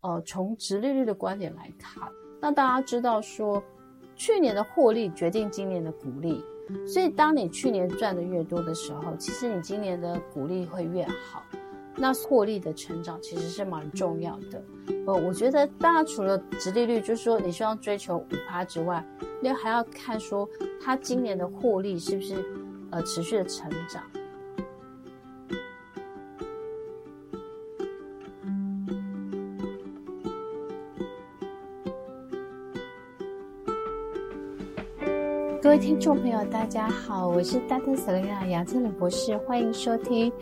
呃，从殖利率的观点来看，那大家知道说，去年的获利决定今年的股利，所以当你去年赚的越多的时候，其实你今年的股利会越好。那获利的成长其实是蛮重要的。呃，我觉得当然除了殖利率，就是说你希望追求五趴之外，你还要看说它今年的获利是不是呃持续的成长。各位听众朋友，大家好，我是 Dr. Selina 杨千里博士，欢迎收听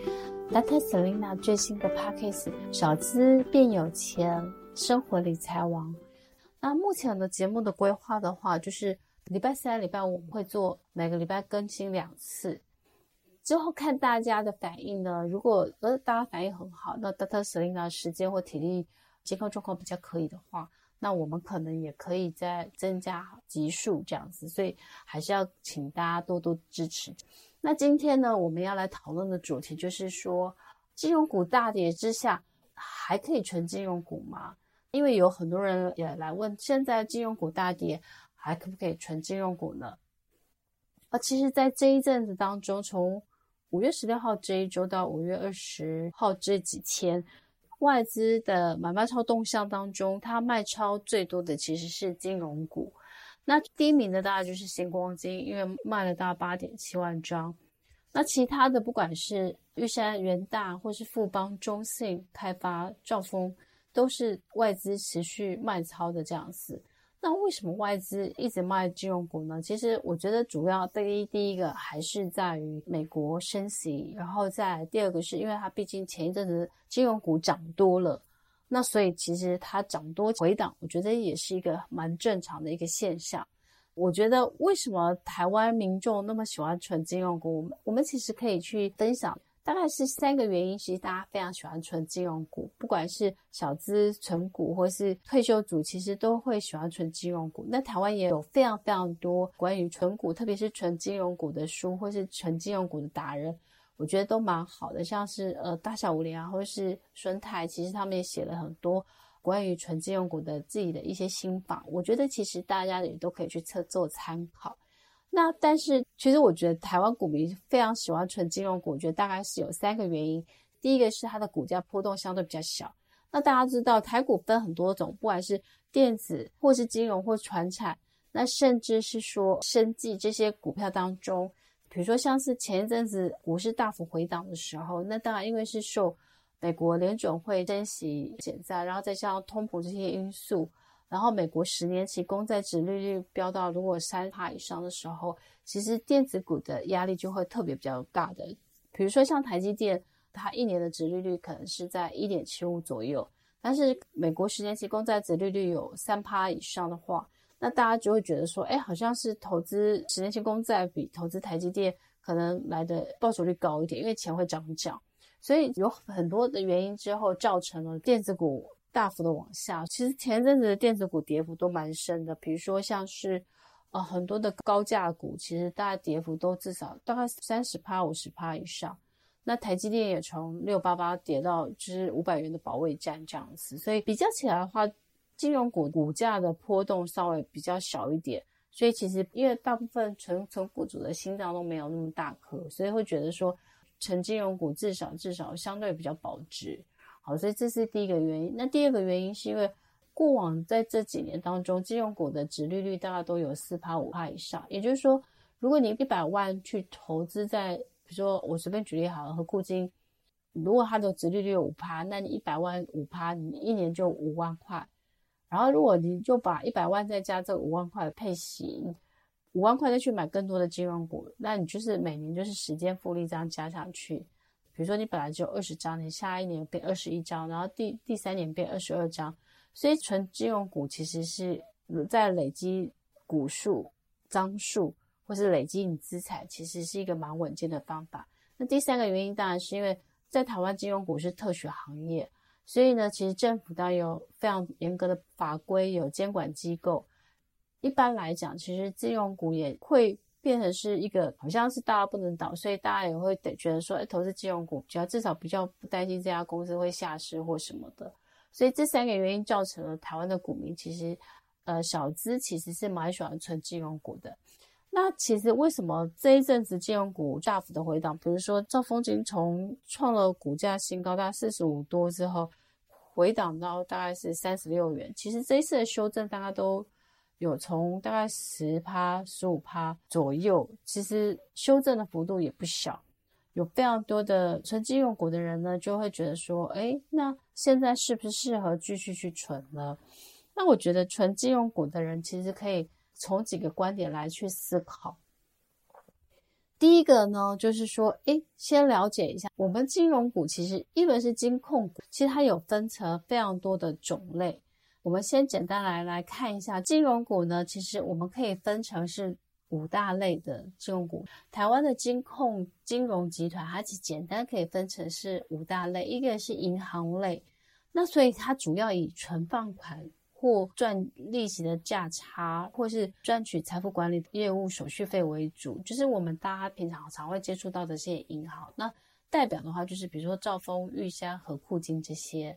Dr. Selina 最新的 Podcast《少资变有钱，生活理财王》。那目前的节目的规划的话，就是礼拜三、礼拜五我们会做每个礼拜更新两次，之后看大家的反应呢。如果呃大家反应很好，那 Dr. Selina 时间或体力健康状况比较可以的话。那我们可能也可以再增加集数这样子，所以还是要请大家多多支持。那今天呢，我们要来讨论的主题就是说，金融股大跌之下，还可以存金融股吗？因为有很多人也来问，现在金融股大跌，还可不可以存金融股呢？啊，其实，在这一阵子当中，从五月十六号这一周到五月二十号这几天。外资的买卖超动向当中，它卖超最多的其实是金融股。那第一名的大概就是新光金，因为卖了大概八点七万张。那其他的不管是玉山、元大，或是富邦、中信、开发、兆丰，都是外资持续卖超的这样子。那为什么外资一直卖金融股呢？其实我觉得主要第一第一个还是在于美国升息，然后再第二个是因为它毕竟前一阵子金融股涨多了，那所以其实它涨多回档，我觉得也是一个蛮正常的一个现象。我觉得为什么台湾民众那么喜欢存金融股，我们我们其实可以去分享。大概是三个原因，其实大家非常喜欢存金融股，不管是小资存股或是退休族，其实都会喜欢存金融股。那台湾也有非常非常多关于存股，特别是存金融股的书，或是存金融股的达人，我觉得都蛮好的。像是呃大小五连啊，或是孙太，其实他们也写了很多关于存金融股的自己的一些心法，我觉得其实大家也都可以去测做参考。那但是，其实我觉得台湾股民非常喜欢纯金融股，我觉得大概是有三个原因。第一个是它的股价波动相对比较小。那大家知道台股分很多种，不管是电子或是金融或传产，那甚至是说生技这些股票当中，比如说像是前一阵子股市大幅回档的时候，那当然因为是受美国联准会升息减债，然后再加上通膨这些因素。然后美国十年期公债殖利率飙到如果三趴以上的时候，其实电子股的压力就会特别比较大的。比如说像台积电，它一年的殖利率可能是在一点七五左右，但是美国十年期公债殖利率有三趴以上的话，那大家就会觉得说，哎，好像是投资十年期公债比投资台积电可能来的报酬率高一点，因为钱会涨涨。所以有很多的原因之后，造成了电子股。大幅的往下，其实前阵子的电子股跌幅都蛮深的，比如说像是，呃，很多的高价股，其实大概跌幅都至少大概三十趴、五十趴以上。那台积电也从六八八跌到就是五百元的保卫战这样子，所以比较起来的话，金融股股价的波动稍微比较小一点。所以其实因为大部分存存股主的心脏都没有那么大颗，所以会觉得说，存金融股至少至少相对比较保值。好，所以这是第一个原因。那第二个原因是因为过往在这几年当中，金融股的殖利率大概都有四趴五趴以上。也就是说，如果你一百万去投资在，比如说我随便举例好了，和库金，如果它的殖利率五趴，那你一百万五趴，你一年就五万块。然后如果你就把一百万再加这五万块的配息，五万块再去买更多的金融股，那你就是每年就是时间复利这样加上去。比如说，你本来只有二十张，你下一年变二十一张，然后第第三年变二十二张，所以存金融股其实是在累积股数、张数，或是累积你资产，其实是一个蛮稳健的方法。那第三个原因当然是因为在台湾金融股是特许行业，所以呢，其实政府当然有非常严格的法规，有监管机构。一般来讲，其实金融股也会。变成是一个好像是大家不能倒，所以大家也会得觉得说，哎，投资金融股比较至少比较不担心这家公司会下市或什么的。所以这三个原因造成了台湾的股民其实，呃，小资其实是蛮喜欢存金融股的。那其实为什么这一阵子金融股大幅的回档？比如说兆丰金从创了股价新高，大概四十五多之后，回档到大概是三十六元。其实这一次的修正，大家都有从大概十趴、十五趴左右，其实修正的幅度也不小。有非常多的存金融股的人呢，就会觉得说，诶，那现在是不是适合继续去存呢？那我觉得存金融股的人其实可以从几个观点来去思考。第一个呢，就是说，诶，先了解一下，我们金融股其实一轮是金控股，其实它有分成非常多的种类。我们先简单来来看一下金融股呢，其实我们可以分成是。五大类的金融股，台湾的金控金融集团，它其实简单可以分成是五大类，一个是银行类，那所以它主要以存放款或赚利息的价差，或是赚取财富管理业务手续费为主，就是我们大家平常常会接触到的这些银行。那代表的话，就是比如说兆丰、玉山、和库金这些。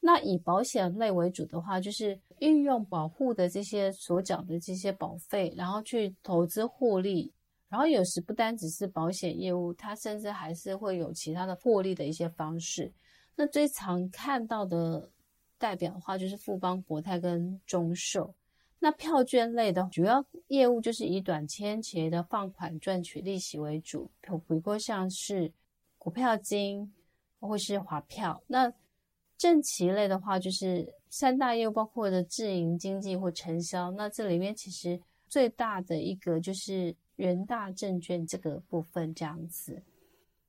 那以保险类为主的话，就是运用保护的这些所缴的这些保费，然后去投资获利。然后有时不单只是保险业务，它甚至还是会有其他的获利的一些方式。那最常看到的代表的话，就是富邦、国泰跟中寿。那票券类的主要业务就是以短期期的放款赚取利息为主，比如说像是股票金或是华票。那证期类的话，就是三大业务包括的自营经纪或承销。那这里面其实最大的一个就是人大证券这个部分这样子。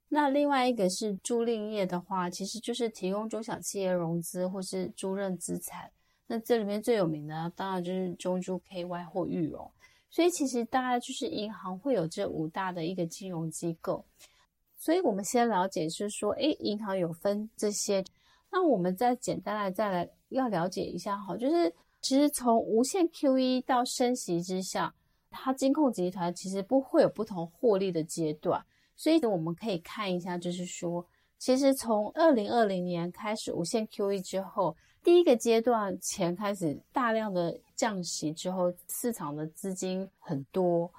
那另外一个是租赁业的话，其实就是提供中小企业融资或是租赁资产。那这里面最有名的当然就是中租 KY 或裕融。所以其实大概就是银行会有这五大的一个金融机构。所以我们先了解就是说，诶，银行有分这些。那我们再简单来再来要了解一下哈，就是其实从无限 QE 到升息之下，它金控集团其实不会有不同获利的阶段，所以我们可以看一下，就是说，其实从二零二零年开始无限 QE 之后，第一个阶段钱开始大量的降息之后，市场的资金很多，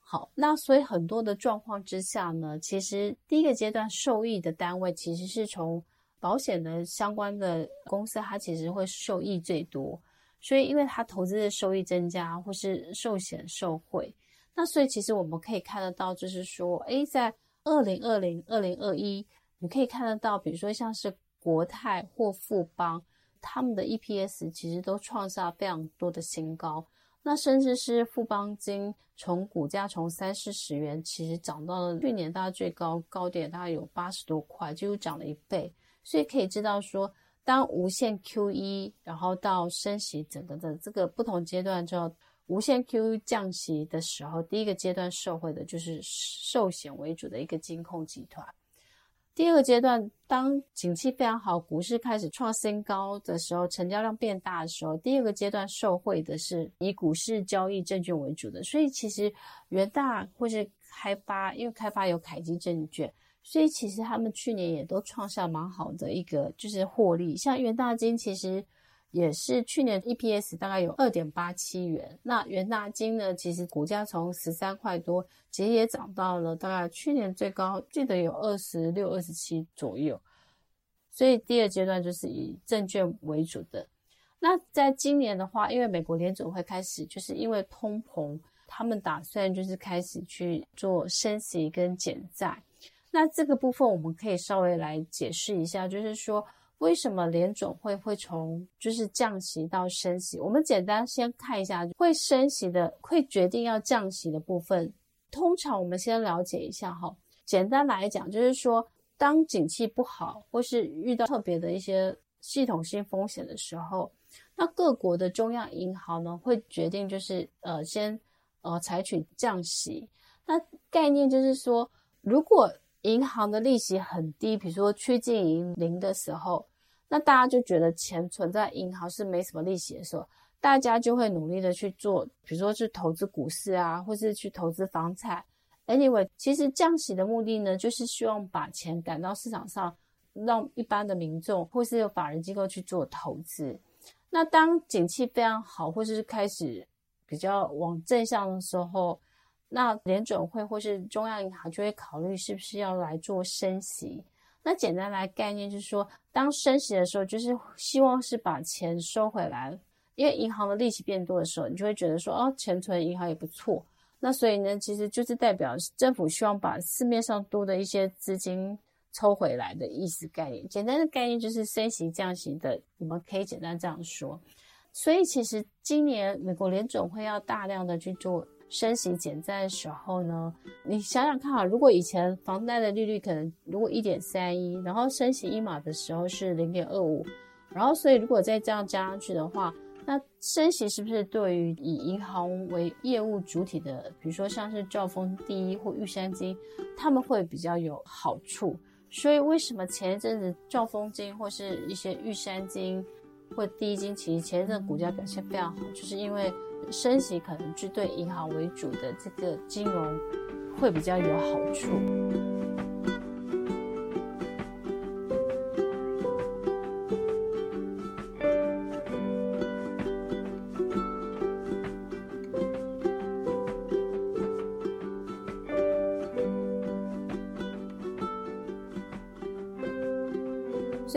好，那所以很多的状况之下呢，其实第一个阶段受益的单位其实是从保险的相关的公司，它其实会受益最多，所以因为它投资的收益增加，或是寿险受惠，那所以其实我们可以看得到，就是说，诶，在二零二零、二零二一，你可以看得到，比如说像是国泰或富邦，他们的 EPS 其实都创下非常多的新高，那甚至是富邦金从股价从三四十元，其实涨到了去年大概最高高点，大概有八十多块，几乎涨了一倍。所以可以知道说，当无限 QE，然后到升息整个的这个不同阶段之后，无限 QE 降息的时候，第一个阶段受惠的就是寿险为主的一个金控集团。第二个阶段，当景气非常好，股市开始创新高的时候，成交量变大的时候，第二个阶段受惠的是以股市交易证券为主的。所以其实元大或是开发，因为开发有凯基证券。所以其实他们去年也都创下蛮好的一个就是获利，像元大金其实也是去年 EPS 大概有二点八七元。那元大金呢，其实股价从十三块多，其实也涨到了大概去年最高记得有二十六、二十七左右。所以第二阶段就是以证券为主的。那在今年的话，因为美国联总会开始就是因为通膨，他们打算就是开始去做升息跟减债。那这个部分我们可以稍微来解释一下，就是说为什么联总会会从就是降息到升息？我们简单先看一下会升息的、会决定要降息的部分。通常我们先了解一下哈，简单来讲就是说，当景气不好或是遇到特别的一些系统性风险的时候，那各国的中央银行呢会决定就是呃先呃采取降息。那概念就是说，如果银行的利息很低，比如说趋近于零的时候，那大家就觉得钱存在银行是没什么利息的时候，大家就会努力的去做，比如说去投资股市啊，或是去投资房产。Anyway，其实降息的目的呢，就是希望把钱赶到市场上让一般的民众或是有法人机构去做投资。那当景气非常好，或是开始比较往正向的时候，那联准会或是中央银行就会考虑是不是要来做升息。那简单来概念就是说，当升息的时候，就是希望是把钱收回来，因为银行的利息变多的时候，你就会觉得说，哦，钱存银行也不错。那所以呢，其实就是代表政府希望把市面上多的一些资金抽回来的意思概念。简单的概念就是升息降息的，我们可以简单这样说。所以其实今年美国联准会要大量的去做升息减债的时候呢，你想想看啊，如果以前房贷的利率可能如果一点三一，然后升息一码的时候是零点二五，然后所以如果再这样加上去的话。那升息是不是对于以银行为业务主体的，比如说像是兆丰第一或玉山金，他们会比较有好处？所以为什么前一阵子兆丰金或是一些玉山金或第一金，其实前一阵股价表现非常好，就是因为升息可能是对银行为主的这个金融会比较有好处。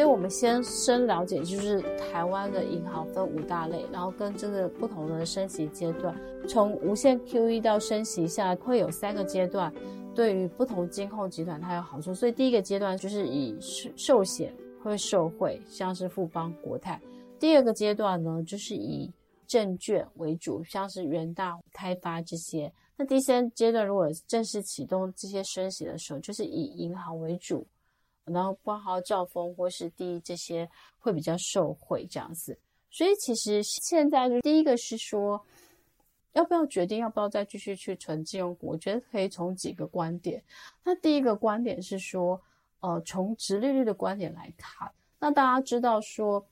所以，我们先深了解，就是台湾的银行分五大类，然后跟这个不同的升息阶段，从无限 QE 到升息下，会有三个阶段，对于不同金控集团它有好处。所以，第一个阶段就是以寿险会受惠，像是富邦、国泰；第二个阶段呢，就是以证券为主，像是元大、开发这些；那第三阶段如果正式启动这些升息的时候，就是以银行为主。然后包括兆丰或是第一这些会比较受惠这样子，所以其实现在就第一个是说，要不要决定要不要再继续去存金融股？我觉得可以从几个观点。那第一个观点是说，呃，从殖利率的观点来看，那大家知道说，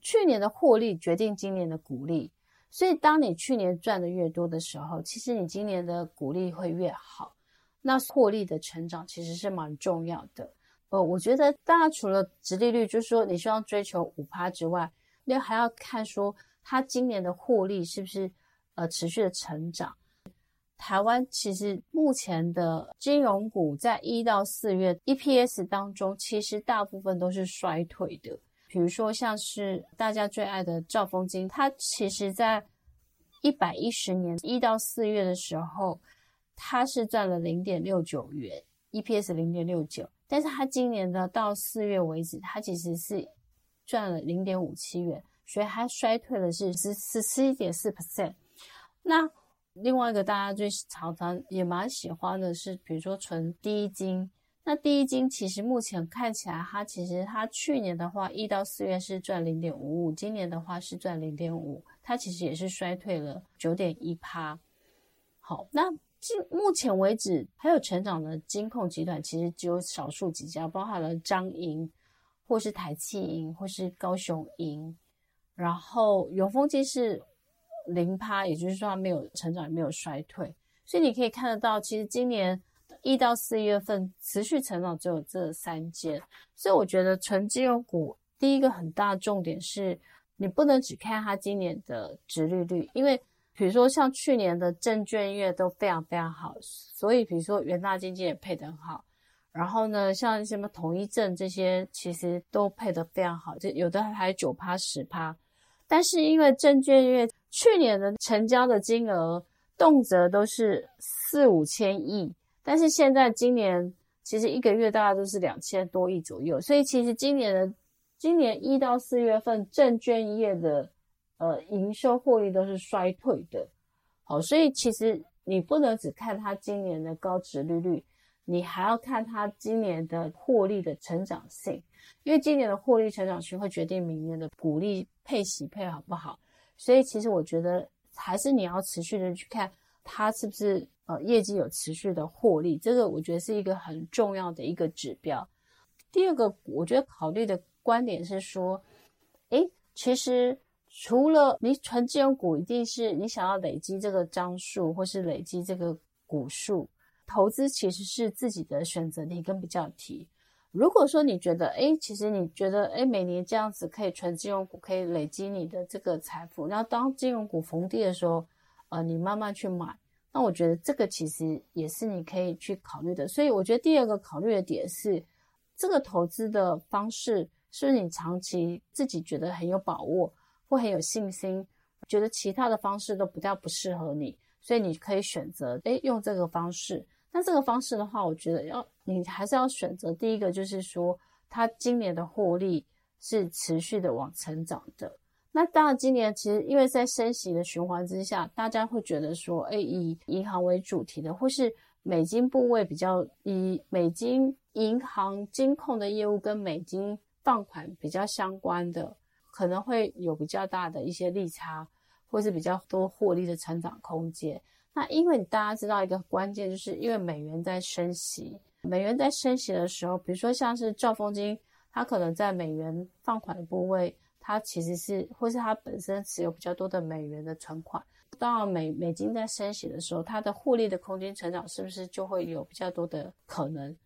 去年的获利决定今年的股利，所以当你去年赚的越多的时候，其实你今年的股利会越好。那获利的成长其实是蛮重要的，呃，我觉得大家除了殖利率，就是说你需要追求五趴之外，你还要看说它今年的获利是不是呃持续的成长。台湾其实目前的金融股在一到四月 EPS 当中，其实大部分都是衰退的。比如说像是大家最爱的兆丰金，它其实在一百一十年一到四月的时候。它是赚了零点六九元，EPS 零点六九，但是它今年的到四月为止，它其实是赚了零点五七元，所以它衰退的是十十七点四 percent。那另外一个大家最常常也蛮喜欢的是，比如说存第一金，那第一金其实目前看起来，它其实它去年的话一到四月是赚零点五五，今年的话是赚零点五，它其实也是衰退了九点一趴。好，那。目前为止，还有成长的金控集团其实只有少数几家，包含了彰银，或是台企银，或是高雄银。然后永丰金是零趴，也就是说它没有成长，也没有衰退。所以你可以看得到，其实今年一到四月份持续成长只有这三间。所以我觉得纯金融股第一个很大的重点是，你不能只看它今年的殖利率，因为。比如说像去年的证券业都非常非常好，所以比如说元大基金也配得很好，然后呢，像什么统一证这些其实都配得非常好，就有的还九趴十趴。但是因为证券业去年的成交的金额动辄都是四五千亿，但是现在今年其实一个月大概都是两千多亿左右，所以其实今年的今年一到四月份证券业的。呃，营收获利都是衰退的，好，所以其实你不能只看它今年的高值利率，你还要看它今年的获利的成长性，因为今年的获利成长性会决定明年的股利配息配好不好。所以其实我觉得还是你要持续的去看它是不是呃业绩有持续的获利，这个我觉得是一个很重要的一个指标。第二个，我觉得考虑的观点是说，诶，其实。除了你存金融股，一定是你想要累积这个张数，或是累积这个股数。投资其实是自己的选择题跟比较题。如果说你觉得，哎，其实你觉得，哎，每年这样子可以存金融股，可以累积你的这个财富，然后当金融股逢低的时候，呃，你慢慢去买，那我觉得这个其实也是你可以去考虑的。所以我觉得第二个考虑的点是，这个投资的方式是你长期自己觉得很有把握，会很有信心，觉得其他的方式都比较不适合你，所以你可以选择，哎，用这个方式。那这个方式的话，我觉得要你还是要选择第一个，就是说它今年的获利是持续的往成长的。那当然，今年其实因为在升息的循环之下，大家会觉得说，哎，以银行为主题的，或是美金部位比较以美金银行金控的业务跟美金放款比较相关的，可能会有比较大的一些利差，或是比较多获利的成长空间。那因为大家知道一个关键，就是因为美元在升息，美元在升息的时候，比如说像是兆丰金，它可能在美元放款的部位，它其实是或是它本身持有比较多的美元的存款。当然美美金在升息的时候，它的获利的空间成长是不是就会有比较多的可能？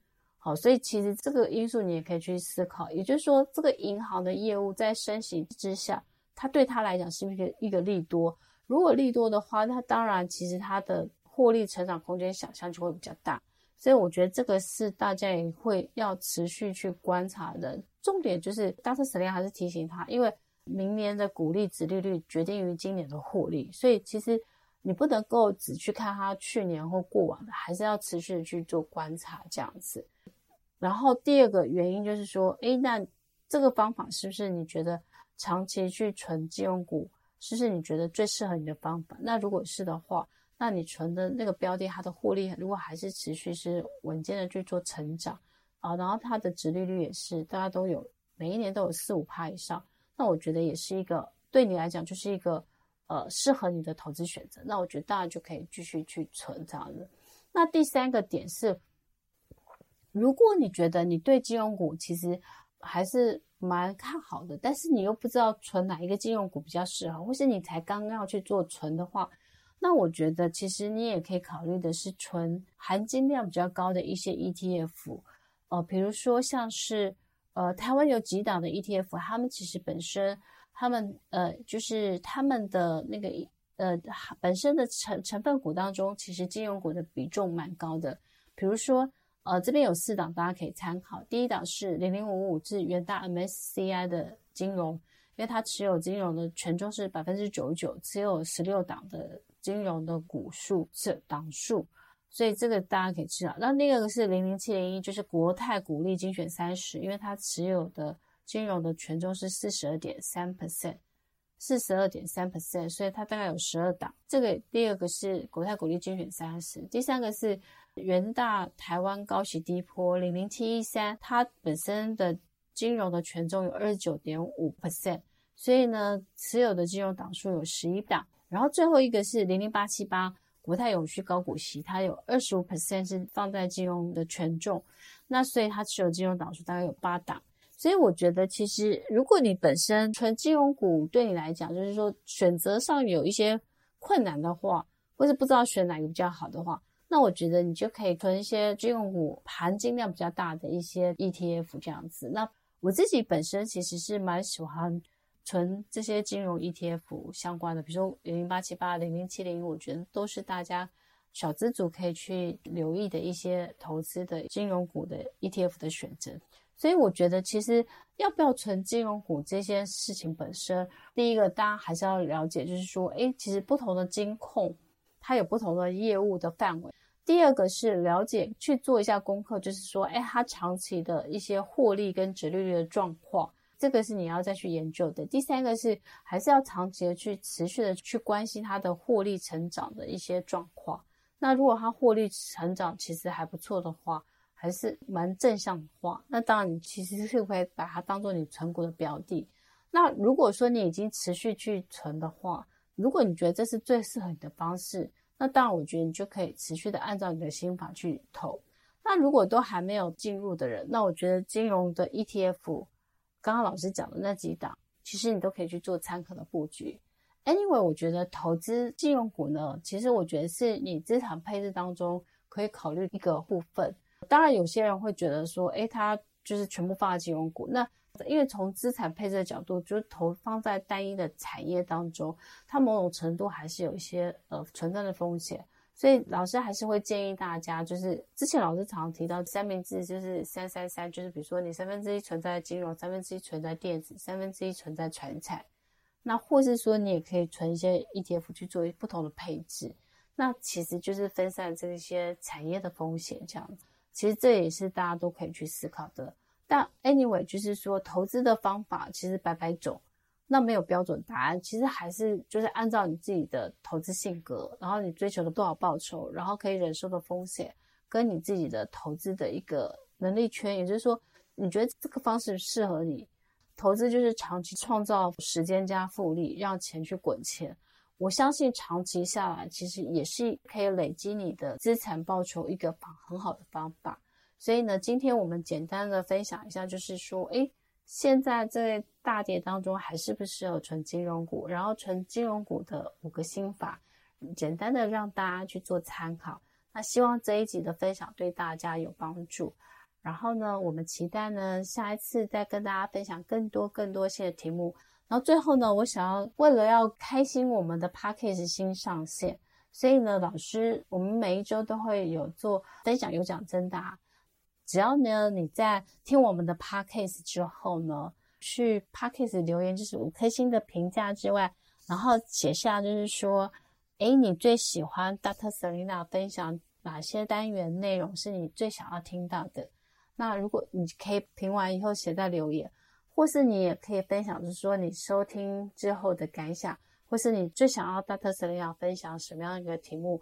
好，所以其实这个因素你也可以去思考，也就是说，这个银行的业务在升息之下，它对它来讲是不是一个利多？如果利多的话，那当然其实它的获利成长空间想象就会比较大，所以我觉得这个是大家也会要持续去观察的。重点就是，Dr. Selena 还是提醒他，因为明年的股利殖利率决定于今年的获利，所以其实你不能够只去看它去年或过往的，还是要持续的去做观察这样子。然后第二个原因就是说，诶，那这个方法是不是你觉得长期去存金融股？是不是你觉得最适合你的方法？那如果是的话，那你存的那个标的，它的获利如果还是持续是稳健的去做成长啊，然后它的殖利率也是大家都有每一年都有四五趴以上，那我觉得也是一个对你来讲就是一个呃适合你的投资选择。那我觉得大家就可以继续去存这样子。那第三个点是，如果你觉得你对金融股其实还是。蛮看好的，但是你又不知道存哪一个金融股比较适合，或是你才刚刚要去做存的话，那我觉得其实你也可以考虑的是存含金量比较高的一些 ETF，呃，比如说像是呃台湾有几档的 ETF，他们其实本身他们呃就是他们的那个呃本身的成成分股当中，其实金融股的比重蛮高的，比如说。呃，这边有四档，大家可以参考。第一档是零零五五，是元大 MSCI 的金融，因为它持有金融的权重是百分之九十九，只有十六档的金融的股数是档数，所以这个大家可以知道。那另一个是零零七零一，就是国泰股利精选三十，因为它持有的金融的权重是四十二点三 percent，四十二点三 percent，所以它大概有十二档。这个第二个是国泰股利精选三十，第三个是。元大台湾高息低波零零七一三，它本身的金融的权重有二十九点五 percent，所以呢，持有的金融档数有十一档。然后最后一个是零零八七八国泰永续高股息，它有二十五 percent 是放在金融的权重，那所以它持有金融档数大概有八档。所以我觉得，其实如果你本身纯金融股对你来讲，就是说选择上有一些困难的话，或是不知道选哪个比较好的话。那我觉得你就可以存一些金融股含金量比较大的一些 ETF 这样子。那我自己本身其实是蛮喜欢存这些金融 ETF 相关的，比如说零零八七八、零零七零，我觉得都是大家小资族可以去留意的一些投资的金融股的 ETF 的选择。所以我觉得其实要不要存金融股这件事情本身，第一个大家还是要了解，就是说，诶，其实不同的金控它有不同的业务的范围。第二个是了解，去做一下功课，就是说，哎，它长期的一些获利跟殖利率的状况，这个是你要再去研究的。第三个是还是要长期的去持续的去关心它的获利成长的一些状况。那如果它获利成长其实还不错的话，还是蛮正向的话，那当然你其实是会把它当做你存股的标的。那如果说你已经持续去存的话，如果你觉得这是最适合你的方式。那当然，我觉得你就可以持续的按照你的心法去投。那如果都还没有进入的人，那我觉得金融的 ETF，刚刚老师讲的那几档，其实你都可以去做参考的布局。Anyway，我觉得投资金融股呢，其实我觉得是你资产配置当中可以考虑一个部分。当然，有些人会觉得说，诶，他就是全部放在金融股。那因为从资产配置的角度，就是投放在单一的产业当中，它某种程度还是有一些呃存在的风险。所以老师还是会建议大家，就是之前老师常提到三明治，就是三三三，就是比如说你三分之一存在金融，三分之一存在电子，三分之一存在传产。那或是说你也可以存一些 ETF 去做不同的配置，那其实就是分散这些产业的风险，这样子。其实这也是大家都可以去思考的。但 anyway，就是说投资的方法其实百百种。那没有标准答案，其实还是就是按照你自己的投资性格，然后你追求的多少报酬，然后可以忍受的风险，跟你自己的投资的一个能力圈，也就是说，你觉得这个方式适合你，投资就是长期创造时间加复利，让钱去滚钱。我相信长期下来，其实也是可以累积你的资产报酬一个方很好的方法。所以呢，今天我们简单的分享一下，就是说，诶现在在大跌当中，还适不适合存金融股？然后存金融股的五个心法，简单的让大家去做参考。那希望这一集的分享对大家有帮助。然后呢，我们期待呢下一次再跟大家分享更多更多些的题目。然后最后呢，我想要为了要开心我们的 Podcast 新上线，所以呢，老师我们每一周都会有做分享有奖征答。只要呢，你在听我们的 podcast 之后呢，去 podcast 留言就是五颗星的评价之外，然后写下就是说，诶，你最喜欢 Dr. Selena 分享哪些单元内容是你最想要听到的？那如果你可以评完以后写在留言，或是你也可以分享，就是说你收听之后的感想，或是你最想要 Dr. Selena 分享什么样一个题目，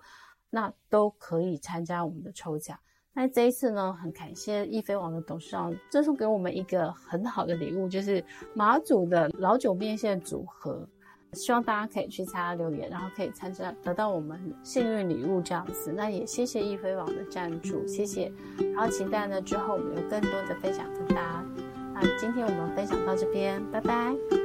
那都可以参加我们的抽奖。那这一次呢，很感谢易飞网的董事长赠送给我们一个很好的礼物，就是马祖的老酒面线组合。希望大家可以去参加留言，然后可以参加得到我们幸运礼物这样子。那也谢谢易飞网的赞助，谢谢。然后期待呢之后我们有更多的分享跟大家。那今天我们分享到这边，拜拜。